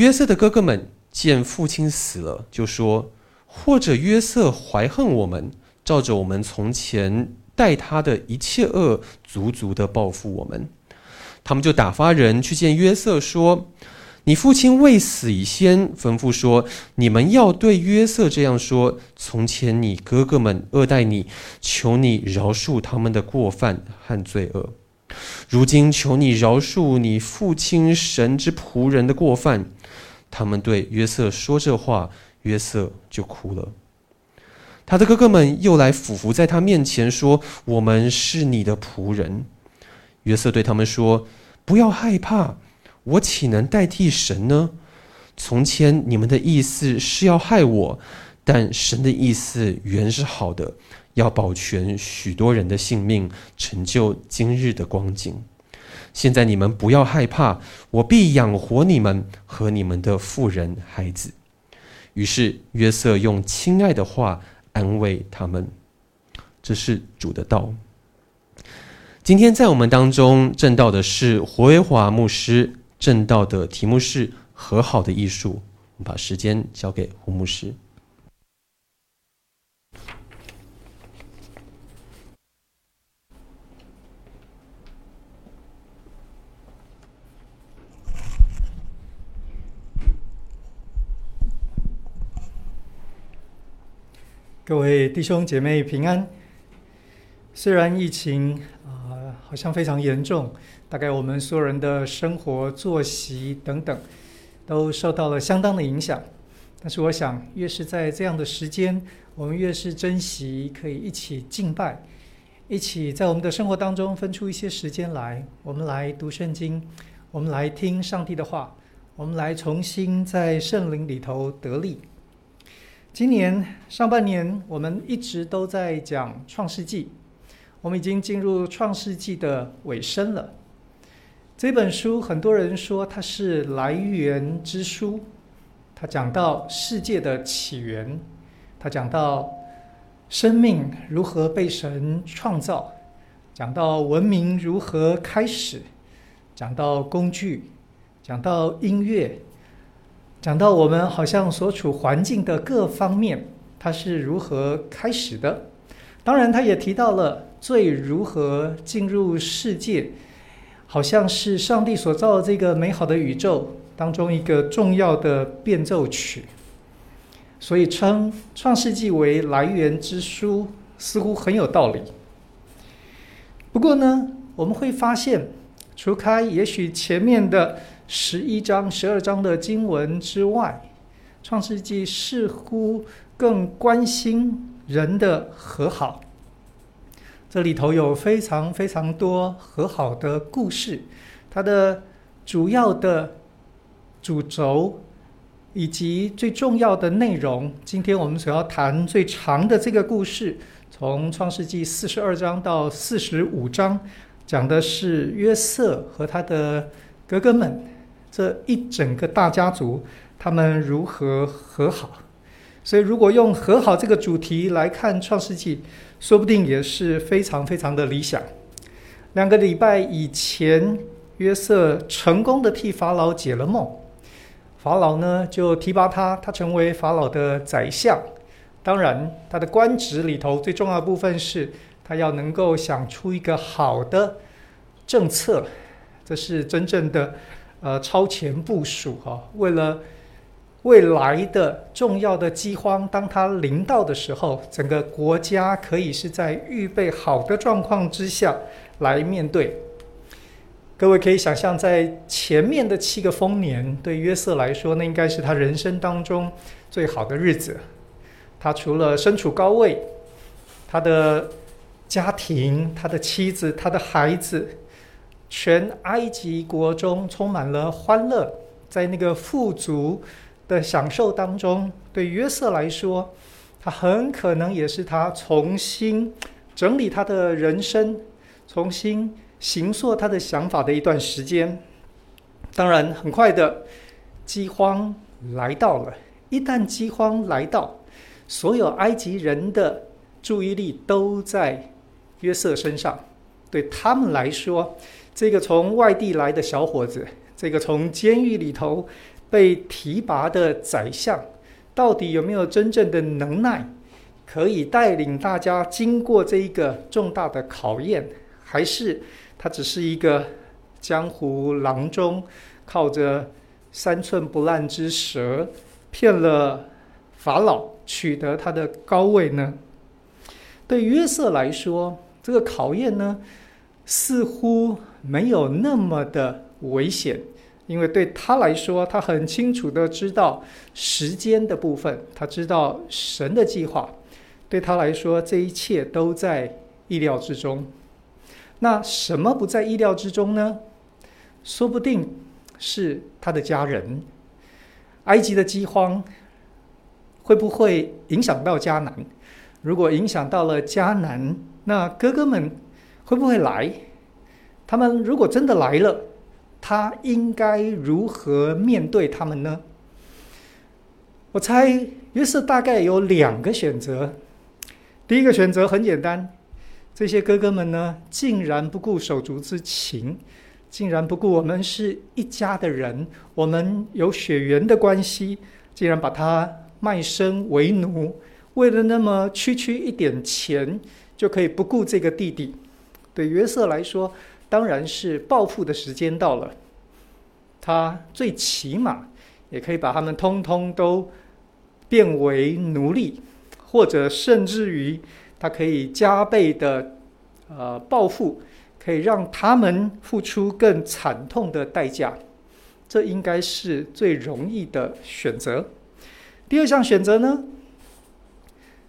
约瑟的哥哥们见父亲死了，就说：“或者约瑟怀恨我们，照着我们从前待他的一切恶，足足的报复我们。”他们就打发人去见约瑟，说：“你父亲未死以先，吩咐说，你们要对约瑟这样说：从前你哥哥们恶待你，求你饶恕他们的过犯和罪恶。如今求你饶恕你父亲神之仆人的过犯。”他们对约瑟说这话，约瑟就哭了。他的哥哥们又来俯伏在他面前说：“我们是你的仆人。”约瑟对他们说：“不要害怕，我岂能代替神呢？从前你们的意思是要害我，但神的意思原是好的，要保全许多人的性命，成就今日的光景。现在你们不要害怕，我必养活你们和你们的妇人孩子。”于是约瑟用亲爱的话安慰他们。这是主的道。今天在我们当中证道的是胡维华牧师，证道的题目是“和好的艺术”。我们把时间交给胡牧师。各位弟兄姐妹平安。虽然疫情啊，好像非常严重，大概我们所有人的生活作息等等，都受到了相当的影响。但是我想，越是在这样的时间，我们越是珍惜可以一起敬拜，一起在我们的生活当中分出一些时间来，我们来读圣经，我们来听上帝的话，我们来重新在圣灵里头得力。今年上半年，我们一直都在讲创世纪。我们已经进入创世纪的尾声了。这本书很多人说它是来源之书，它讲到世界的起源，它讲到生命如何被神创造，讲到文明如何开始，讲到工具，讲到音乐，讲到我们好像所处环境的各方面，它是如何开始的。当然，他也提到了。罪如何进入世界，好像是上帝所造的这个美好的宇宙当中一个重要的变奏曲，所以称《创世纪》为来源之书，似乎很有道理。不过呢，我们会发现，除开也许前面的十一章、十二章的经文之外，《创世纪》似乎更关心人的和好。这里头有非常非常多和好的故事，它的主要的主轴以及最重要的内容，今天我们所要谈最长的这个故事，从创世纪四十二章到四十五章，讲的是约瑟和他的哥哥们这一整个大家族，他们如何和好。所以，如果用和好这个主题来看创世纪。说不定也是非常非常的理想。两个礼拜以前，约瑟成功的替法老解了梦，法老呢就提拔他，他成为法老的宰相。当然，他的官职里头最重要的部分是他要能够想出一个好的政策，这是真正的呃超前部署哈，为了。未来的重要的饥荒，当它临到的时候，整个国家可以是在预备好的状况之下来面对。各位可以想象，在前面的七个丰年，对约瑟来说，那应该是他人生当中最好的日子。他除了身处高位，他的家庭、他的妻子、他的孩子，全埃及国中充满了欢乐，在那个富足的享受当中，对约瑟来说，他很可能也是他重新整理他的人生、重新形塑他的想法的一段时间。当然，很快的饥荒来到了。一旦饥荒来到，所有埃及人的注意力都在约瑟身上。对他们来说，这个从外地来的小伙子，这个从监狱里头。被提拔的宰相，到底有没有真正的能耐，可以带领大家经过这一个重大的考验，还是他只是一个江湖郎中，靠着三寸不烂之舌骗了法老，取得他的高位呢？对约瑟来说，这个考验呢，似乎没有那么的危险。因为对他来说，他很清楚的知道时间的部分，他知道神的计划。对他来说，这一切都在意料之中。那什么不在意料之中呢？说不定是他的家人。埃及的饥荒会不会影响到迦南？如果影响到了迦南，那哥哥们会不会来？他们如果真的来了，他应该如何面对他们呢？我猜约瑟大概有两个选择。第一个选择很简单，这些哥哥们呢，竟然不顾手足之情，竟然不顾我们是一家的人，我们有血缘的关系，竟然把他卖身为奴，为了那么区区一点钱，就可以不顾这个弟弟。对约瑟来说，当然是报复的时间到了，他最起码也可以把他们通通都变为奴隶，或者甚至于他可以加倍的呃报复，可以让他们付出更惨痛的代价。这应该是最容易的选择。第二项选择呢，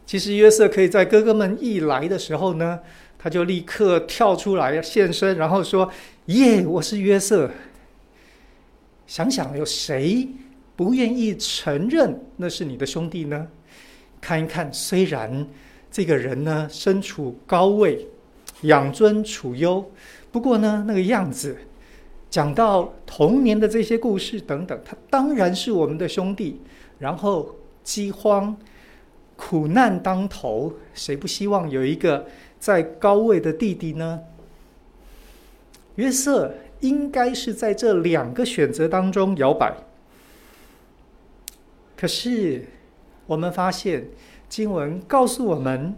其实约瑟可以在哥哥们一来的时候呢。他就立刻跳出来现身，然后说：“耶，我是约瑟。”想想有谁不愿意承认那是你的兄弟呢？看一看，虽然这个人呢身处高位，养尊处优，不过呢那个样子，讲到童年的这些故事等等，他当然是我们的兄弟。然后饥荒、苦难当头，谁不希望有一个？在高位的弟弟呢？约瑟应该是在这两个选择当中摇摆。可是我们发现经文告诉我们，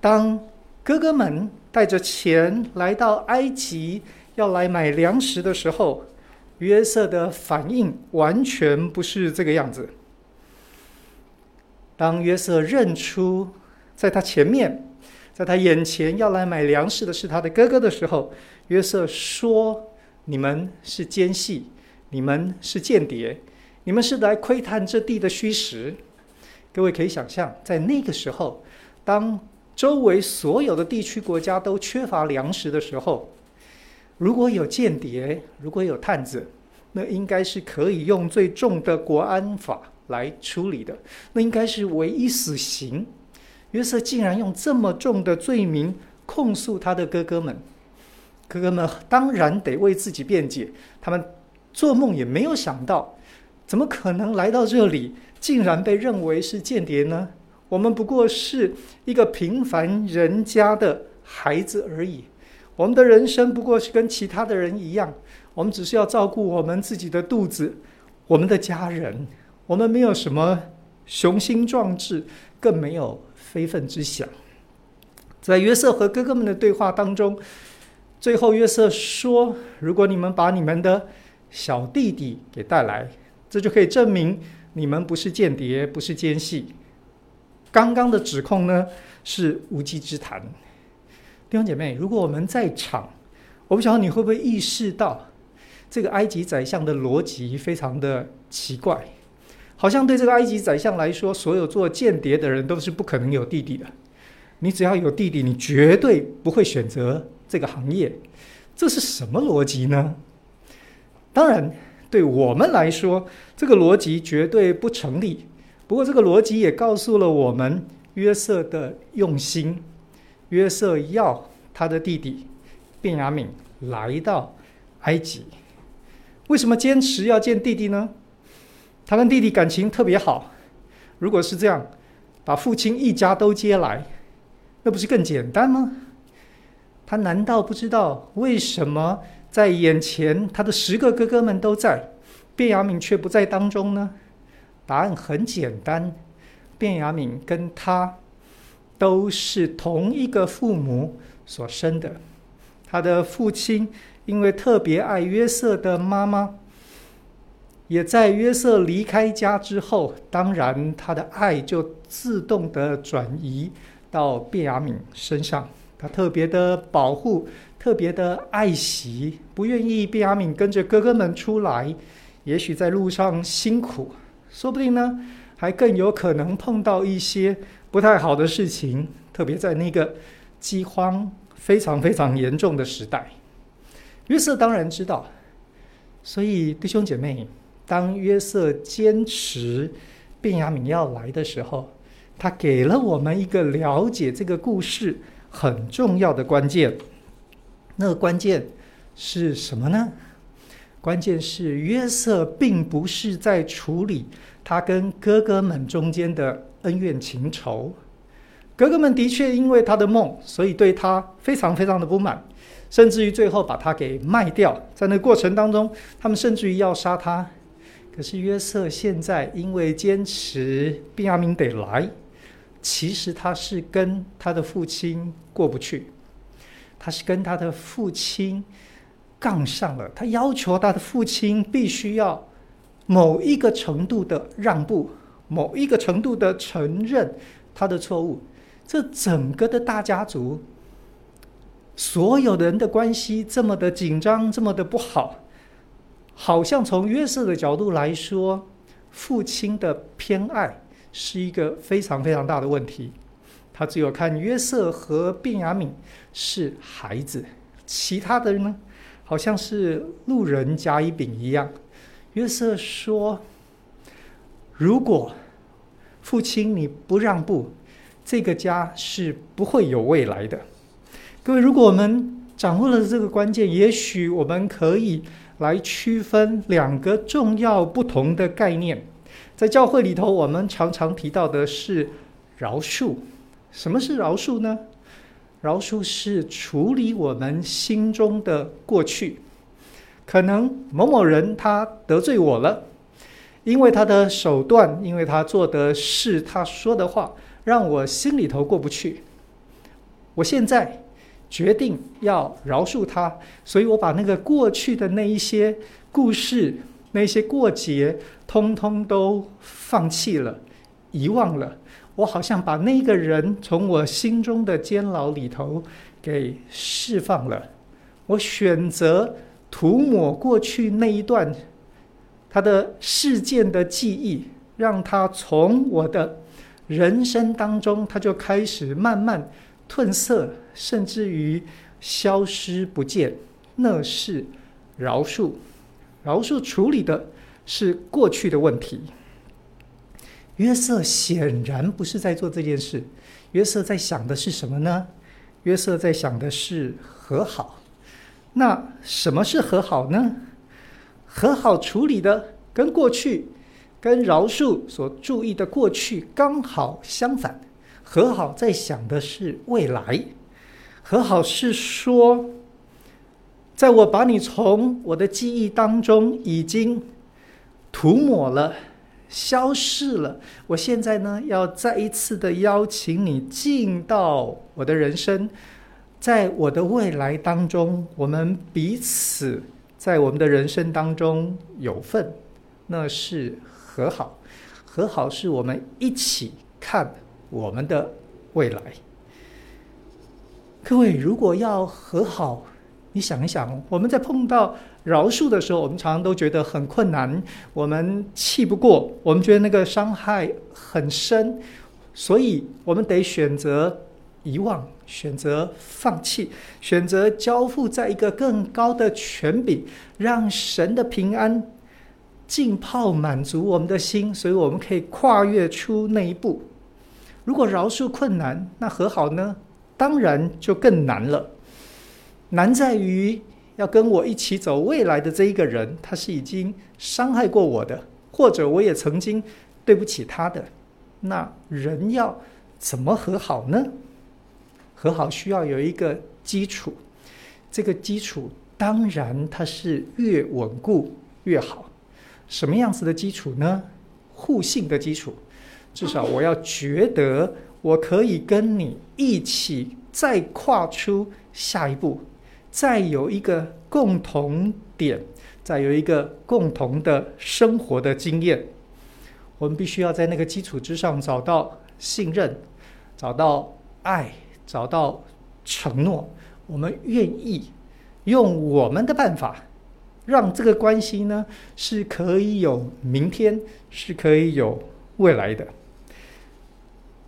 当哥哥们带着钱来到埃及要来买粮食的时候，约瑟的反应完全不是这个样子。当约瑟认出在他前面。在他眼前要来买粮食的是他的哥哥的时候，约瑟说：“你们是奸细，你们是间谍，你们是来窥探这地的虚实。”各位可以想象，在那个时候，当周围所有的地区国家都缺乏粮食的时候，如果有间谍，如果有探子，那应该是可以用最重的国安法来处理的，那应该是唯一死刑。约瑟竟然用这么重的罪名控诉他的哥哥们，哥哥们当然得为自己辩解。他们做梦也没有想到，怎么可能来到这里，竟然被认为是间谍呢？我们不过是一个平凡人家的孩子而已，我们的人生不过是跟其他的人一样，我们只是要照顾我们自己的肚子，我们的家人，我们没有什么雄心壮志，更没有。非分之想，在约瑟和哥哥们的对话当中，最后约瑟说：“如果你们把你们的小弟弟给带来，这就可以证明你们不是间谍，不是奸细。刚刚的指控呢，是无稽之谈。”弟兄姐妹，如果我们在场，我不晓得你会不会意识到，这个埃及宰相的逻辑非常的奇怪。好像对这个埃及宰相来说，所有做间谍的人都是不可能有弟弟的。你只要有弟弟，你绝对不会选择这个行业。这是什么逻辑呢？当然，对我们来说，这个逻辑绝对不成立。不过，这个逻辑也告诉了我们约瑟的用心。约瑟要他的弟弟便雅悯来到埃及，为什么坚持要见弟弟呢？他跟弟弟感情特别好，如果是这样，把父亲一家都接来，那不是更简单吗？他难道不知道为什么在眼前他的十个哥哥们都在，便雅悯却不在当中呢？答案很简单，便雅悯跟他都是同一个父母所生的。他的父亲因为特别爱约瑟的妈妈，也在约瑟离开家之后，当然他的爱就自动的转移到便雅悯身上。他特别的保护，特别的爱惜，不愿意便雅悯跟着哥哥们出来。也许在路上辛苦，说不定呢，还更有可能碰到一些不太好的事情。特别在那个饥荒非常非常严重的时代，约瑟当然知道。所以弟兄姐妹，当约瑟坚持便雅悯要来的时候，他给了我们一个了解这个故事很重要的关键，那个关键是什么呢？关键是约瑟并不是在处理他跟哥哥们中间的恩怨情仇。哥哥们的确因为他的梦，所以对他非常非常的不满，甚至于最后把他给卖掉。在那过程当中，他们甚至于要杀他。可是约瑟现在因为坚持便雅明得来。其实他是跟他的父亲过不去，他是跟他的父亲杠上了。他要求他的父亲必须要某一个程度的让步，某一个程度的承认他的错误。这整个的大家族，所有人的关系这么的紧张，这么的不好，好像从约瑟的角度来说，父亲的偏爱。是一个非常非常大的问题。他只有看约瑟和便雅悯是孩子，其他的呢，好像是路人甲乙丙一样。约瑟说：“如果父亲你不让步，这个家是不会有未来的。”各位，如果我们掌握了这个关键，也许我们可以来区分两个重要不同的概念。在教会里头，我们常常提到的是饶恕。什么是饶恕呢？饶恕是处理我们心中的过去。可能某某人他得罪我了，因为他的手段，因为他做的事，他说的话，让我心里头过不去。我现在决定要饶恕他，所以我把那个过去的那一些故事。那些过节，通通都放弃了，遗忘了。我好像把那个人从我心中的监牢里头给释放了。我选择涂抹过去那一段他的事件的记忆，让他从我的人生当中，他就开始慢慢褪色，甚至于消失不见。那是饶恕。饶恕处理的是过去的问题。约瑟显然不是在做这件事。约瑟在想的是什么呢？约瑟在想的是和好。那什么是和好呢？和好处理的跟过去、跟饶恕所注意的过去刚好相反。和好在想的是未来。和好是说。在我把你从我的记忆当中已经涂抹了、消逝了，我现在呢，要再一次的邀请你进到我的人生，在我的未来当中，我们彼此在我们的人生当中有份，那是和好。和好是我们一起看我们的未来。各位，如果要和好，你想一想，我们在碰到饶恕的时候，我们常常都觉得很困难，我们气不过，我们觉得那个伤害很深，所以我们得选择遗忘，选择放弃，选择交付在一个更高的权柄，让神的平安浸泡满足我们的心，所以我们可以跨越出那一步。如果饶恕困难，那和好呢？当然就更难了。难在于要跟我一起走未来的这一个人，他是已经伤害过我的，或者我也曾经对不起他的。那人要怎么和好呢？和好需要有一个基础，这个基础当然它是越稳固越好。什么样子的基础呢？互信的基础，至少我要觉得我可以跟你一起再跨出下一步，再有一个共同点，再有一个共同的生活的经验。我们必须要在那个基础之上找到信任，找到爱，找到承诺。我们愿意用我们的办法。让这个关系呢，是可以有明天，是可以有未来的。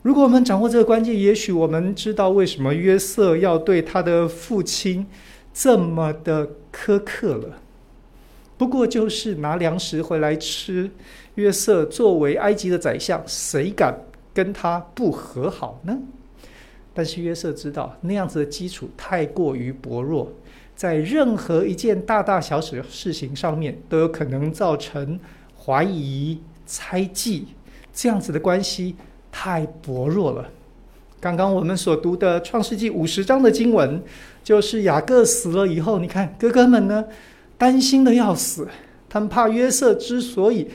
如果我们掌握这个关键，也许我们知道为什么约瑟要对他的父亲这么的苛刻了。不过就是拿粮食回来吃。约瑟作为埃及的宰相，谁敢跟他不和好呢？但是约瑟知道那样子的基础太过于薄弱。在任何一件大大小小的事情上面，都有可能造成怀疑、猜忌，这样子的关系太薄弱了。刚刚我们所读的《创世纪》五十章的经文，就是雅各死了以后，你看哥哥们呢，担心的要死，他们怕约瑟之所以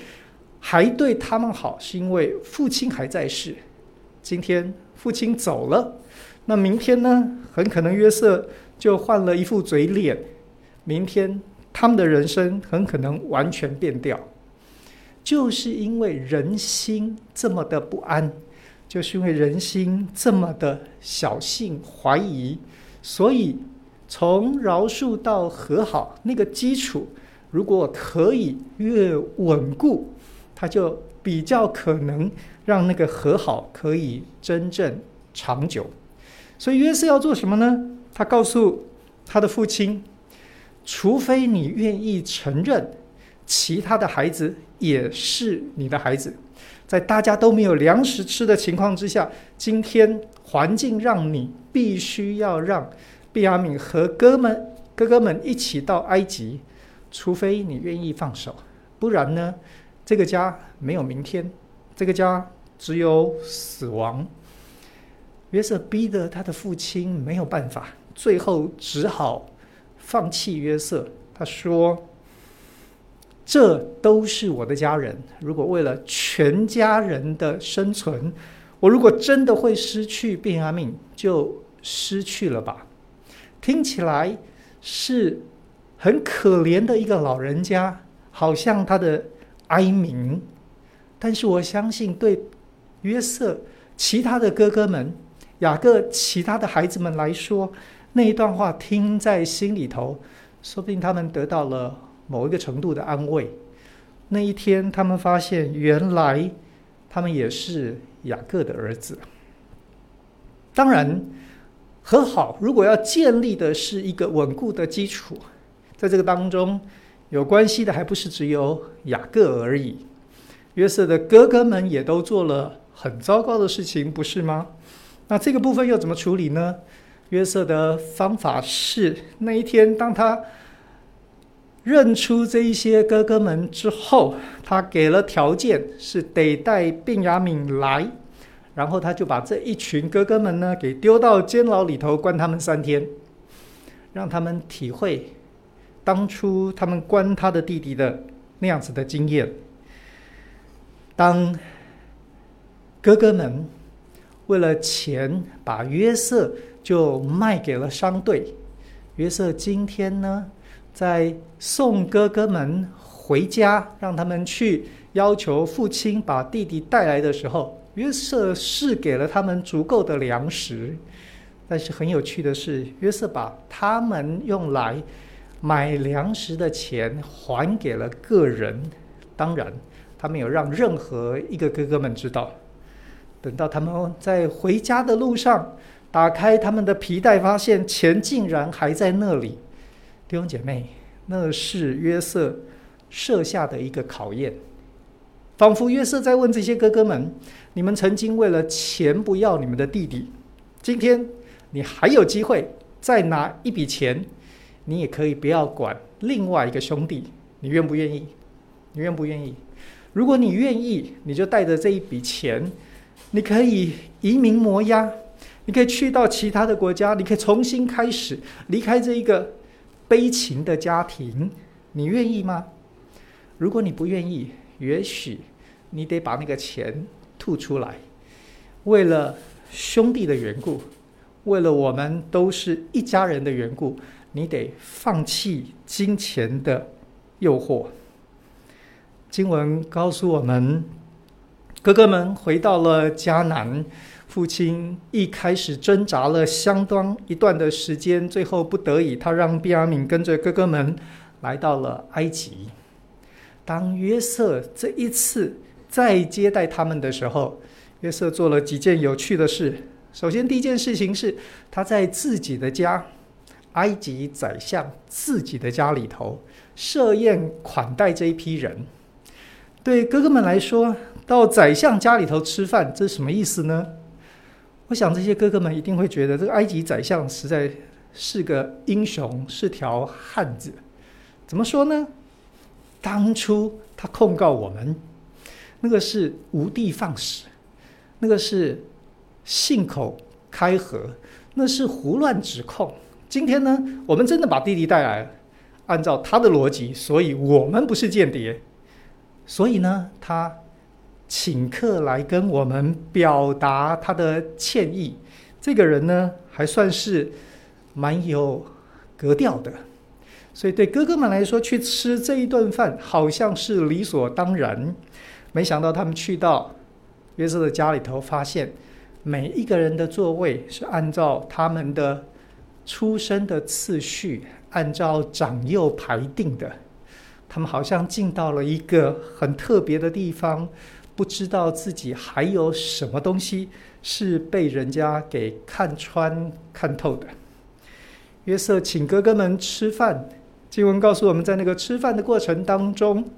还对他们好，是因为父亲还在世。今天父亲走了，那明天呢，很可能约瑟。就换了一副嘴脸，明天他们的人生很可能完全变掉，就是因为人心这么的不安，就是因为人心这么的小性怀疑，所以从饶恕到和好那个基础，如果可以越稳固，他就比较可能让那个和好可以真正长久。所以约瑟要做什么呢？他告诉他的父亲：“除非你愿意承认，其他的孩子也是你的孩子，在大家都没有粮食吃的情况之下，今天环境让你必须要让便雅悯和哥们哥哥们一起到埃及。除非你愿意放手，不然呢，这个家没有明天，这个家只有死亡。”约瑟逼得他的父亲没有办法。最后只好放弃约瑟。他说：“这都是我的家人。如果为了全家人的生存，我如果真的会失去便雅悯，就失去了吧。”听起来是很可怜的一个老人家，好像他的哀鸣。但是我相信，对约瑟其他的哥哥们、雅各其他的孩子们来说，那一段话听在心里头，说不定他们得到了某一个程度的安慰。那一天，他们发现原来他们也是雅各的儿子。当然，和好如果要建立的是一个稳固的基础，在这个当中有关系的还不是只有雅各而已。约瑟的哥哥们也都做了很糟糕的事情，不是吗？那这个部分又怎么处理呢？约瑟的方法是，那一天当他认出这一些哥哥们之后，他给了条件，是得带病雅敏来，然后他就把这一群哥哥们呢给丢到监牢里头，关他们三天，让他们体会当初他们关他的弟弟的那样子的经验。当哥哥们为了钱把约瑟。就卖给了商队。约瑟今天呢，在送哥哥们回家，让他们去要求父亲把弟弟带来的时候，约瑟是给了他们足够的粮食。但是很有趣的是，约瑟把他们用来买粮食的钱还给了个人。当然，他没有让任何一个哥哥们知道。等到他们在回家的路上，打开他们的皮带，发现钱竟然还在那里。弟兄姐妹，那是约瑟设下的一个考验，仿佛约瑟在问这些哥哥们：你们曾经为了钱不要你们的弟弟，今天你还有机会再拿一笔钱，你也可以不要管另外一个兄弟，你愿不愿意？你愿不愿意？如果你愿意，你就带着这一笔钱，你可以移民摩押。你可以去到其他的国家，你可以重新开始，离开这一个悲情的家庭，你愿意吗？如果你不愿意，也许你得把那个钱吐出来，为了兄弟的缘故，为了我们都是一家人的缘故，你得放弃金钱的诱惑。经文告诉我们，哥哥们回到了迦南，父亲一开始挣扎了相当一段的时间，最后不得已，他让毕阿敏跟着哥哥们来到了埃及。当约瑟这一次再接待他们的时候，约瑟做了几件有趣的事。首先，第一件事情是他在自己的家，埃及宰相自己的家里头设宴款待这一批人。对哥哥们来说，到宰相家里头吃饭，这是什么意思呢？我想这些哥哥们一定会觉得，这个埃及宰相实在是个英雄，是条汉子。怎么说呢？当初他控告我们，那个是无的放矢，那个是信口开河，那是胡乱指控。今天呢，我们真的把弟弟带来了，按照他的逻辑，所以我们不是间谍。所以呢，他请客来跟我们表达他的歉意。这个人呢，还算是蛮有格调的。所以对哥哥们来说，去吃这一顿饭好像是理所当然。没想到他们去到约瑟的家里头，发现每一个人的座位是按照他们的出生的次序，按照长幼排定的。他们好像进到了一个很特别的地方，不知道自己还有什么东西是被人家给看穿、看透的。约瑟请哥哥们吃饭，经文告诉我们在那个吃饭的过程当中，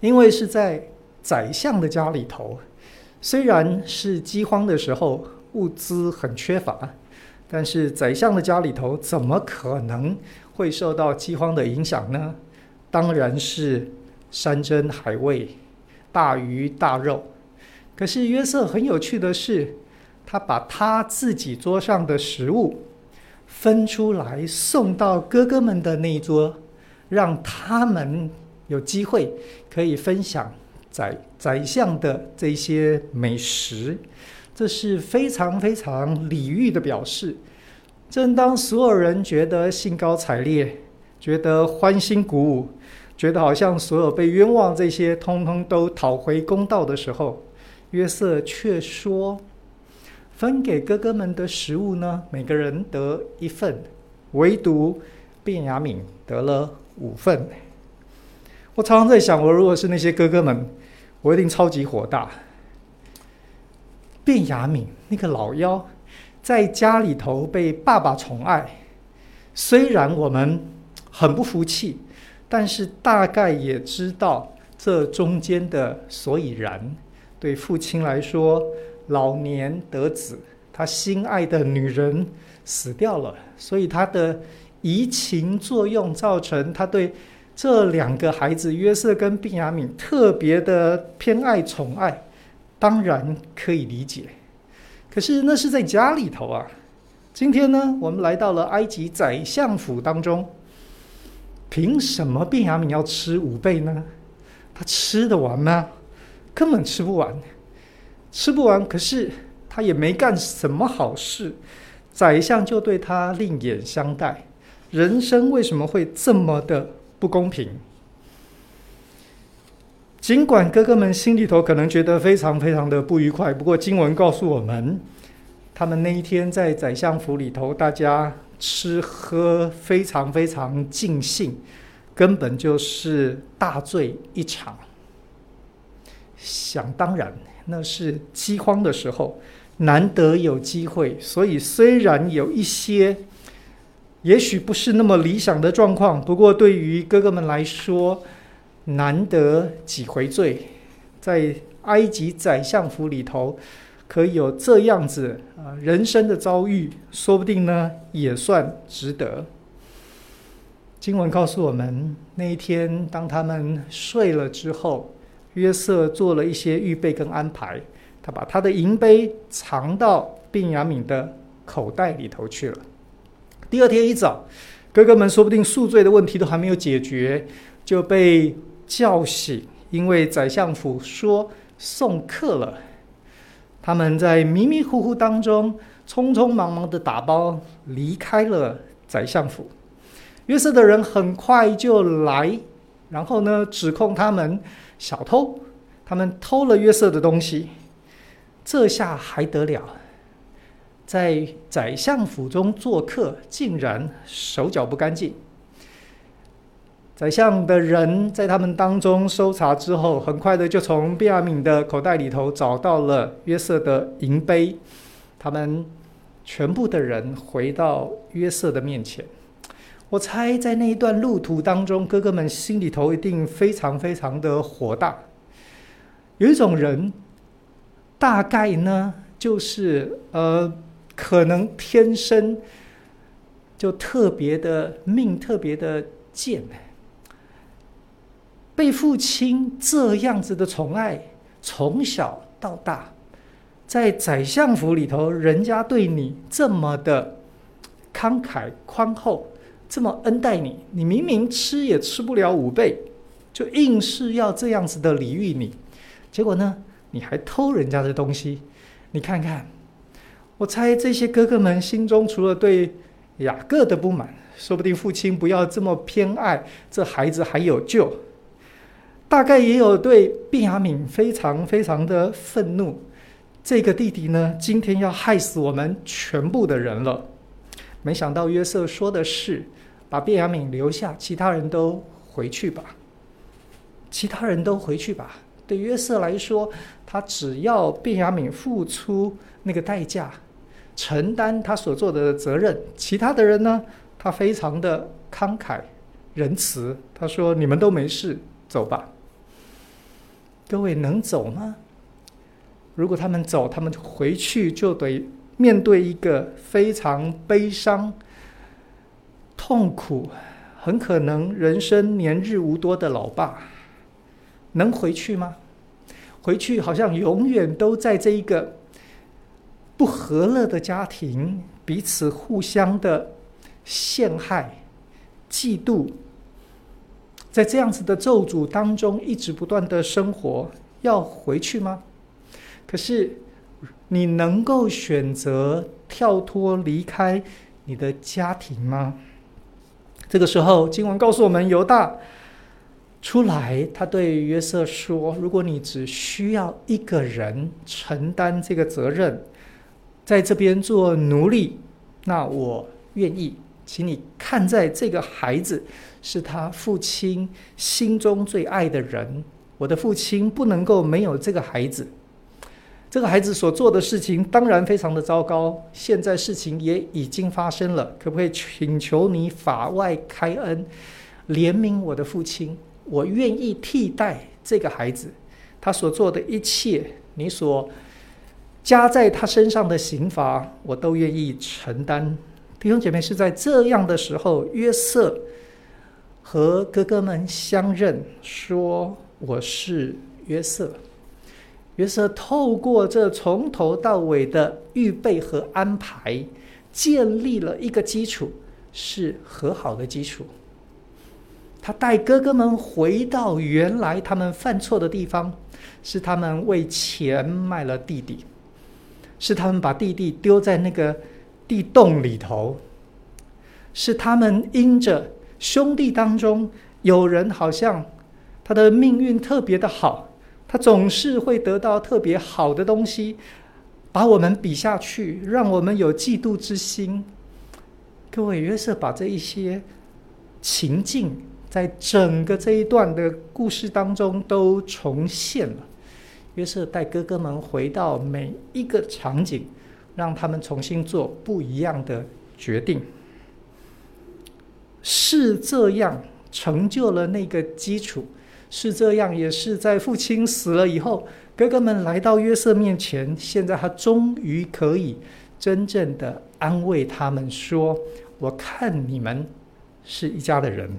因为是在宰相的家里头，虽然是饥荒的时候，物资很缺乏，但是宰相的家里头怎么可能会受到饥荒的影响呢？当然是山珍海味、大鱼大肉。可是约瑟很有趣的是，他把他自己桌上的食物分出来送到哥哥们的那一桌，让他们有机会可以分享宰宰相的这些美食。这是非常非常礼遇的表示。正当所有人觉得兴高采烈，觉得欢欣鼓舞。觉得好像所有被冤枉这些，通通都讨回公道的时候，约瑟却说：“分给哥哥们的食物呢，每个人得一份，唯独便雅悯得了五份。”我常常在想，我如果是那些哥哥们，我一定超级火大。便雅悯那个老妖，在家里头被爸爸宠爱，虽然我们很不服气。但是大概也知道这中间的所以然。对父亲来说，老年得子，他心爱的女人死掉了，所以他的移情作用造成他对这两个孩子约瑟跟毕雅敏特别的偏爱宠爱，当然可以理解。可是那是在家里头啊。今天呢，我们来到了埃及宰相府当中。凭什么便雅敏要吃五倍呢？他吃得完吗？根本吃不完，吃不完。可是他也没干什么好事，宰相就对他另眼相待。人生为什么会这么的不公平？尽管哥哥们心里头可能觉得非常非常的不愉快，不过经文告诉我们，他们那一天在宰相府里头，大家。吃喝非常非常尽兴，根本就是大醉一场。想当然，那是饥荒的时候，难得有机会，所以虽然有一些，也许不是那么理想的状况，不过对于哥哥们来说，难得几回醉，在埃及宰相府里头。可以有这样子啊，人生的遭遇，说不定呢也算值得。经文告诉我们，那一天当他们睡了之后，约瑟做了一些预备跟安排，他把他的银杯藏到便雅敏的口袋里头去了。第二天一早，哥哥们说不定宿醉的问题都还没有解决，就被叫醒，因为宰相府说送客了。他们在迷迷糊糊当中，匆匆忙忙的打包离开了宰相府。约瑟的人很快就来，然后呢，指控他们小偷，他们偷了约瑟的东西。这下还得了？在宰相府中做客，竟然手脚不干净。宰相的人在他们当中搜查之后，很快的就从便雅悯的口袋里头找到了约瑟的银杯。他们全部的人回到约瑟的面前。我猜在那一段路途当中，哥哥们心里头一定非常非常的火大。有一种人，大概呢，就是呃，可能天生就特别的命，特别的贱。被父亲这样子的宠爱，从小到大，在宰相府里头，人家对你这么的慷慨宽厚，这么恩待你，你明明吃也吃不了五倍，就硬是要这样子的礼遇你，结果呢，你还偷人家的东西，你看看，我猜这些哥哥们心中除了对雅各的不满，说不定父亲不要这么偏爱这孩子还有救。大概也有对便雅悯非常非常的愤怒，这个弟弟呢，今天要害死我们全部的人了。没想到约瑟说的是，把便雅悯留下，其他人都回去吧。其他人都回去吧。对约瑟来说，他只要便雅悯付出那个代价，承担他所做的责任。其他的人呢，他非常的慷慨仁慈。他说：“你们都没事，走吧。”各位能走吗？如果他们走，他们回去就得面对一个非常悲伤、痛苦，很可能人生年日无多的老爸，能回去吗？回去好像永远都在这一个不和乐的家庭，彼此互相的陷害、嫉妒。在这样子的咒诅当中，一直不断的生活，要回去吗？可是，你能够选择跳脱离开你的家庭吗？这个时候，经文告诉我们，犹大出来，他对约瑟说：“如果你只需要一个人承担这个责任，在这边做奴隶，那我愿意。”请你看在这个孩子是他父亲心中最爱的人，我的父亲不能够没有这个孩子。这个孩子所做的事情当然非常的糟糕，现在事情也已经发生了，可不可以请求你法外开恩，怜悯我的父亲？我愿意替代这个孩子，他所做的一切，你所加在他身上的刑罚，我都愿意承担。弟兄姐妹，是在这样的时候，约瑟和哥哥们相认，说：“我是约瑟。”约瑟透过这从头到尾的预备和安排，建立了一个基础，是和好的基础。他带哥哥们回到原来他们犯错的地方，是他们为钱卖了弟弟，是他们把弟弟丢在那个。地洞里头，是他们因着兄弟当中有人好像他的命运特别的好，他总是会得到特别好的东西，把我们比下去，让我们有嫉妒之心。各位，约瑟把这一些情境，在整个这一段的故事当中都重现了。约瑟带哥哥们回到每一个场景。让他们重新做不一样的决定，是这样成就了那个基础，是这样，也是在父亲死了以后，哥哥们来到约瑟面前，现在他终于可以真正的安慰他们说：“我看你们是一家的人，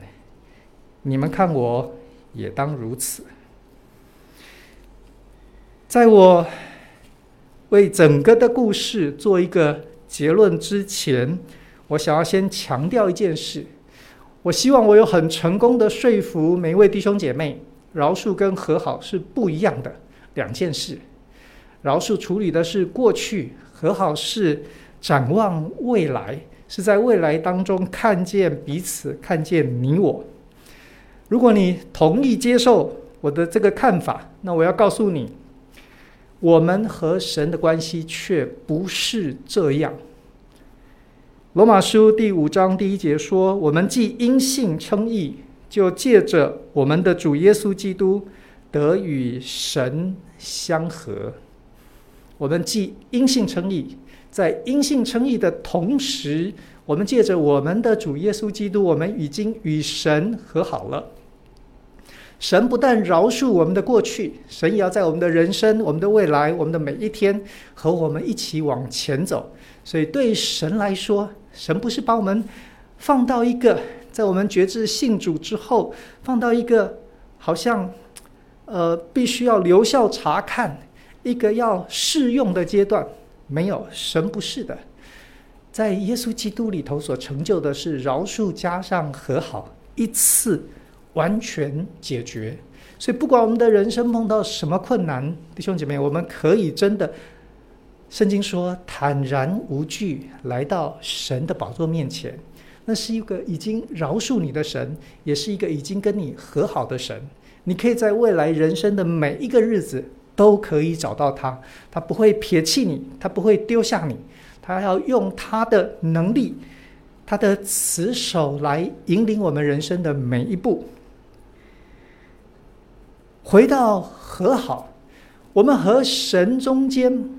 你们看我也当如此。”在我。为整个的故事做一个结论之前，我想要先强调一件事。我希望我有很成功的说服每一位弟兄姐妹，饶恕跟和好是不一样的两件事。饶恕处理的是过去，和好是展望未来，是在未来当中看见彼此，看见你我。如果你同意接受我的这个看法，那我要告诉你，我们和神的关系却不是这样。罗马书第五章第一节说：“我们既因信称义，就借着我们的主耶稣基督得与神相和。”我们既因信称义，在因信称义的同时，我们借着我们的主耶稣基督，我们已经与神和好了。神不但饶恕我们的过去，神也要在我们的人生、我们的未来、我们的每一天和我们一起往前走。所以，对神来说，神不是把我们放到一个在我们决志信主之后，放到一个好像呃必须要留校察看。一个要试用的阶段，没有，神不是的，在耶稣基督里头所成就的是饶恕加上和好，一次完全解决。所以不管我们的人生碰到什么困难，弟兄姐妹，我们可以真的，圣经说坦然无惧来到神的宝座面前，那是一个已经饶恕你的神，也是一个已经跟你和好的神。你可以在未来人生的每一个日子。都可以找到他，他不会撇弃你，他不会丢下你，他要用他的能力，他的慈手来引领我们人生的每一步。回到和好，我们和神中间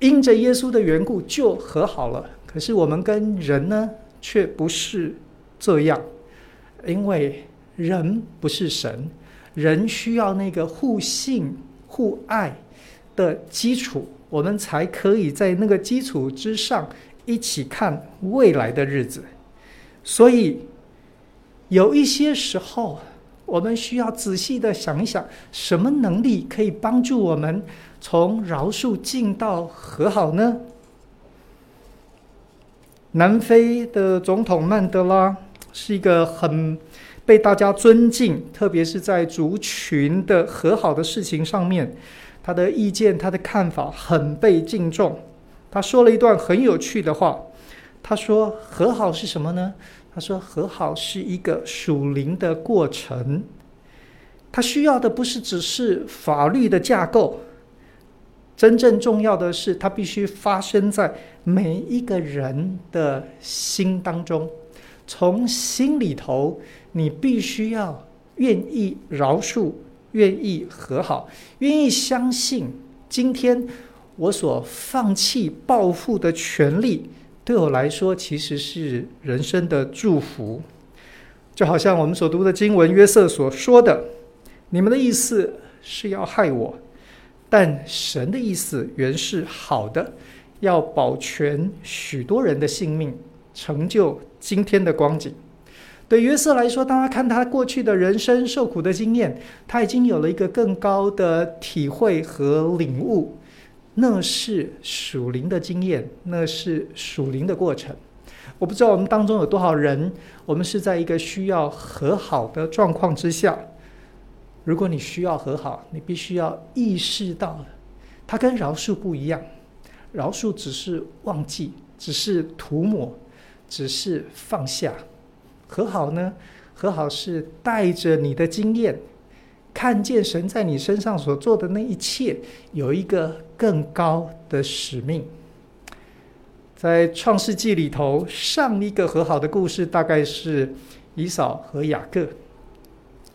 因着耶稣的缘故就和好了。可是我们跟人呢，却不是这样，因为人不是神，人需要那个互信。互爱的基础，我们才可以在那个基础之上一起看未来的日子。所以，有一些时候，我们需要仔细的想一想，什么能力可以帮助我们从饶恕进到和好呢？南非的总统曼德拉是一个很被大家尊敬，特别是在族群的和好的事情上面，他的意见、他的看法很被敬重。他说了一段很有趣的话，他说：“和好是什么呢？他说和好是一个属灵的过程，他需要的不是只是法律的架构，真正重要的是，它必须发生在每一个人的心当中，从心里头。”你必须要愿意饶恕，愿意和好，愿意相信，今天我所放弃报复的权利，对我来说其实是人生的祝福。就好像我们所读的经文，约瑟所说的：“你们的意思是要害我，但神的意思原是好的，要保全许多人的性命，成就今天的光景。”对约瑟来说，当他看他过去的人生受苦的经验，他已经有了一个更高的体会和领悟。那是属灵的经验，那是属灵的过程。我不知道我们当中有多少人，我们是在一个需要和好的状况之下。如果你需要和好，你必须要意识到，它跟饶恕不一样。饶恕只是忘记，只是涂抹，只是放下。和好呢？和好是带着你的经验，看见神在你身上所做的那一切，有一个更高的使命。在创世纪里头，上一个和好的故事大概是以扫和雅各。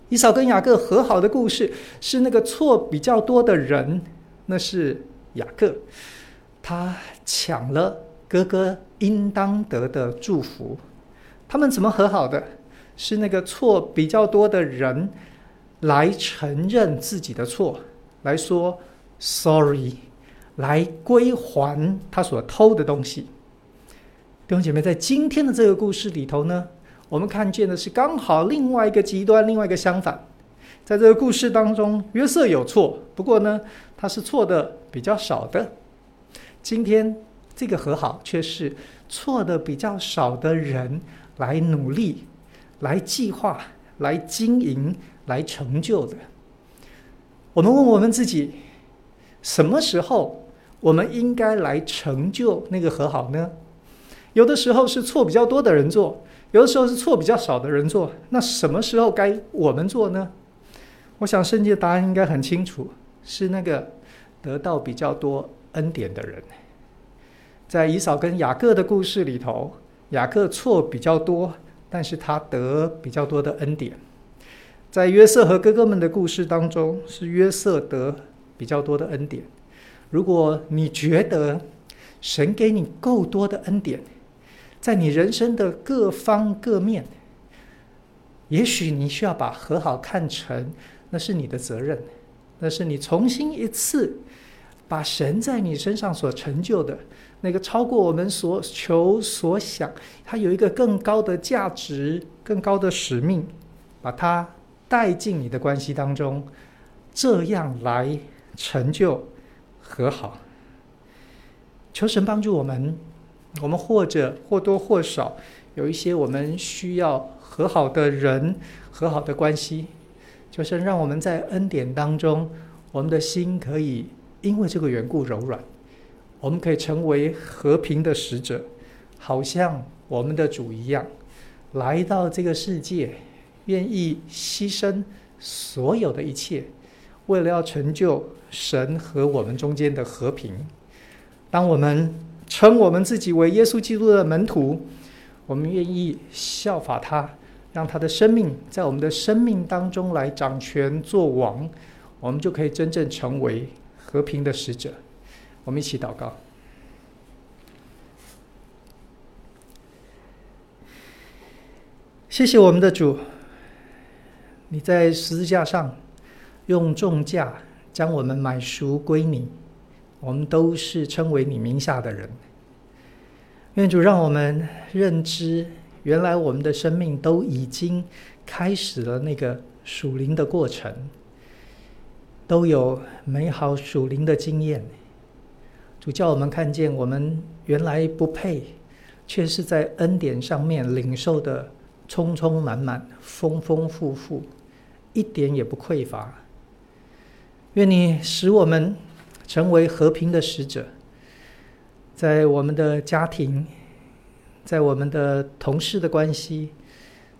以扫跟雅各和好的故事，是那个错比较多的人，那是雅各，他抢了哥哥应当得的祝福。他们怎么和好的？是那个错比较多的人来承认自己的错，来说 sorry，来归还他所偷的东西。弟兄姐妹，在今天的这个故事里头呢，我们看见的是刚好另外一个极端，另外一个相反。在这个故事当中，约瑟有错，不过呢，他是错的比较少的。今天这个和好却是错的比较少的人。来努力，来计划，来经营，来成就的。我们问我们自己，什么时候我们应该来成就那个和好呢？有的时候是错比较多的人做，有的时候是错比较少的人做。那什么时候该我们做呢？我想圣经的答案应该很清楚，是那个得到比较多恩典的人。在以扫跟雅各的故事里头，雅各错比较多，但是他得比较多的恩典。在约瑟和哥哥们的故事当中，是约瑟得比较多的恩典。如果你觉得神给你够多的恩典，在你人生的各方各面，也许你需要把和好看成那是你的责任，那是你重新一次把神在你身上所成就的那个超过我们所求所想，它有一个更高的价值、更高的使命，把它带进你的关系当中，这样来成就和好。求神帮助我们。我们或者或多或少有一些我们需要和好的人、和好的关系，就是让我们在恩典当中，我们的心可以因为这个缘故柔软，我们可以成为和平的使者，好像我们的主一样，来到这个世界，愿意牺牲所有的一切，为了要成就神和我们中间的和平。当我们。称我们自己为耶稣基督的门徒，我们愿意效法他，让他的生命在我们的生命当中来掌权做王，我们就可以真正成为和平的使者。我们一起祷告。谢谢我们的主，你在十字架上用重价将我们买赎归你。我们都是称为你名下的人。愿主让我们认知，原来我们的生命都已经开始了那个属灵的过程，都有美好属灵的经验。主叫我们看见，我们原来不配，却是在恩典上面领受的充充满满、丰丰富富，一点也不匮乏。愿你使我们。成为和平的使者，在我们的家庭，在我们的同事的关系，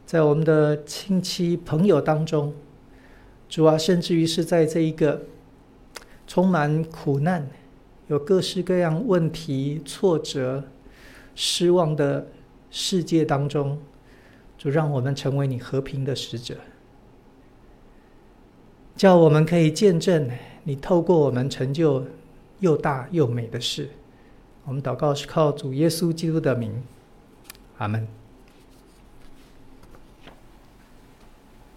在我们的亲戚朋友当中，主啊，甚至于是在这一个充满苦难、有各式各样问题、挫折、失望的世界当中，主让我们成为你和平的使者，叫我们可以见证。你透过我们成就又大又美的事，我们祷告是靠主耶稣基督的名，阿门。